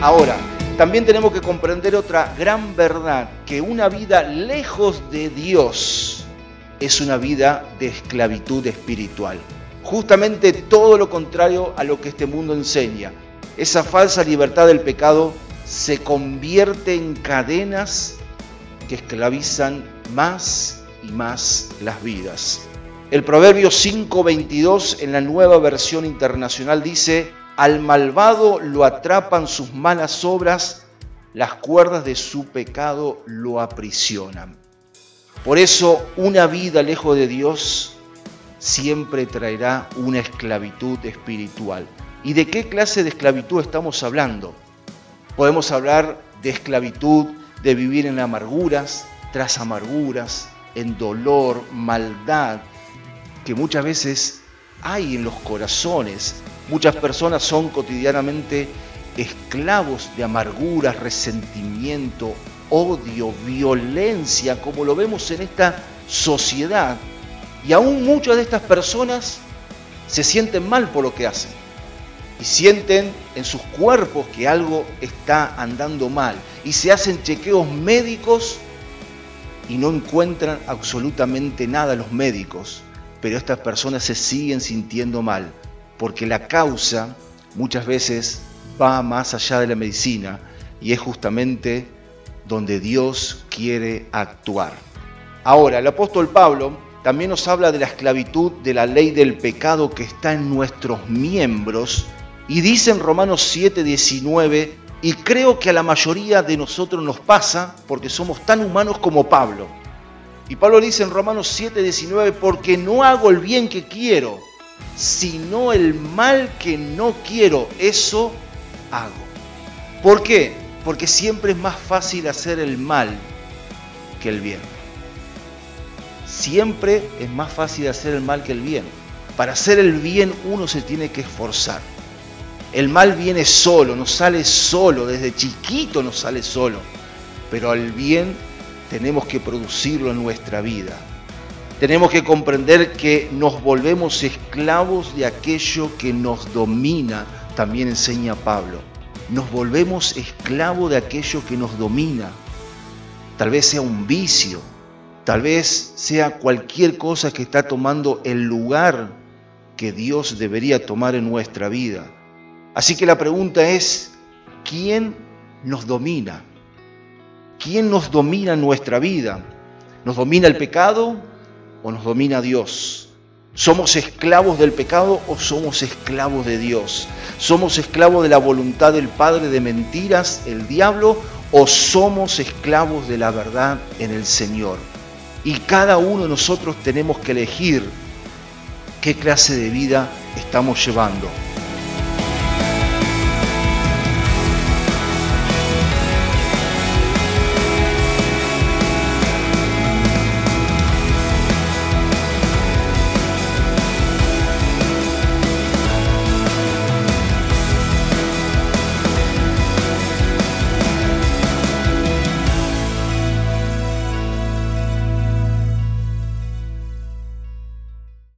Ahora, también tenemos que comprender otra gran verdad, que una vida lejos de Dios es una vida de esclavitud espiritual. Justamente todo lo contrario a lo que este mundo enseña. Esa falsa libertad del pecado se convierte en cadenas que esclavizan más y más las vidas. El Proverbio 5:22 en la nueva versión internacional dice, al malvado lo atrapan sus malas obras, las cuerdas de su pecado lo aprisionan. Por eso una vida lejos de Dios siempre traerá una esclavitud espiritual. ¿Y de qué clase de esclavitud estamos hablando? Podemos hablar de esclavitud, de vivir en amarguras, tras amarguras, en dolor, maldad, que muchas veces hay en los corazones. Muchas personas son cotidianamente esclavos de amarguras, resentimiento, odio, violencia, como lo vemos en esta sociedad. Y aún muchas de estas personas se sienten mal por lo que hacen. Y sienten en sus cuerpos que algo está andando mal. Y se hacen chequeos médicos y no encuentran absolutamente nada los médicos pero estas personas se siguen sintiendo mal, porque la causa muchas veces va más allá de la medicina y es justamente donde Dios quiere actuar. Ahora, el apóstol Pablo también nos habla de la esclavitud de la ley del pecado que está en nuestros miembros y dice en Romanos 7:19, y creo que a la mayoría de nosotros nos pasa porque somos tan humanos como Pablo y Pablo dice en Romanos 7, 19, porque no hago el bien que quiero, sino el mal que no quiero, eso hago. ¿Por qué? Porque siempre es más fácil hacer el mal que el bien. Siempre es más fácil hacer el mal que el bien. Para hacer el bien uno se tiene que esforzar. El mal viene solo, no sale solo, desde chiquito no sale solo. Pero al bien tenemos que producirlo en nuestra vida. Tenemos que comprender que nos volvemos esclavos de aquello que nos domina, también enseña Pablo. Nos volvemos esclavos de aquello que nos domina. Tal vez sea un vicio, tal vez sea cualquier cosa que está tomando el lugar que Dios debería tomar en nuestra vida. Así que la pregunta es, ¿quién nos domina? ¿Quién nos domina en nuestra vida? ¿Nos domina el pecado o nos domina Dios? ¿Somos esclavos del pecado o somos esclavos de Dios? ¿Somos esclavos de la voluntad del Padre de mentiras, el diablo, o somos esclavos de la verdad en el Señor? Y cada uno de nosotros tenemos que elegir qué clase de vida estamos llevando.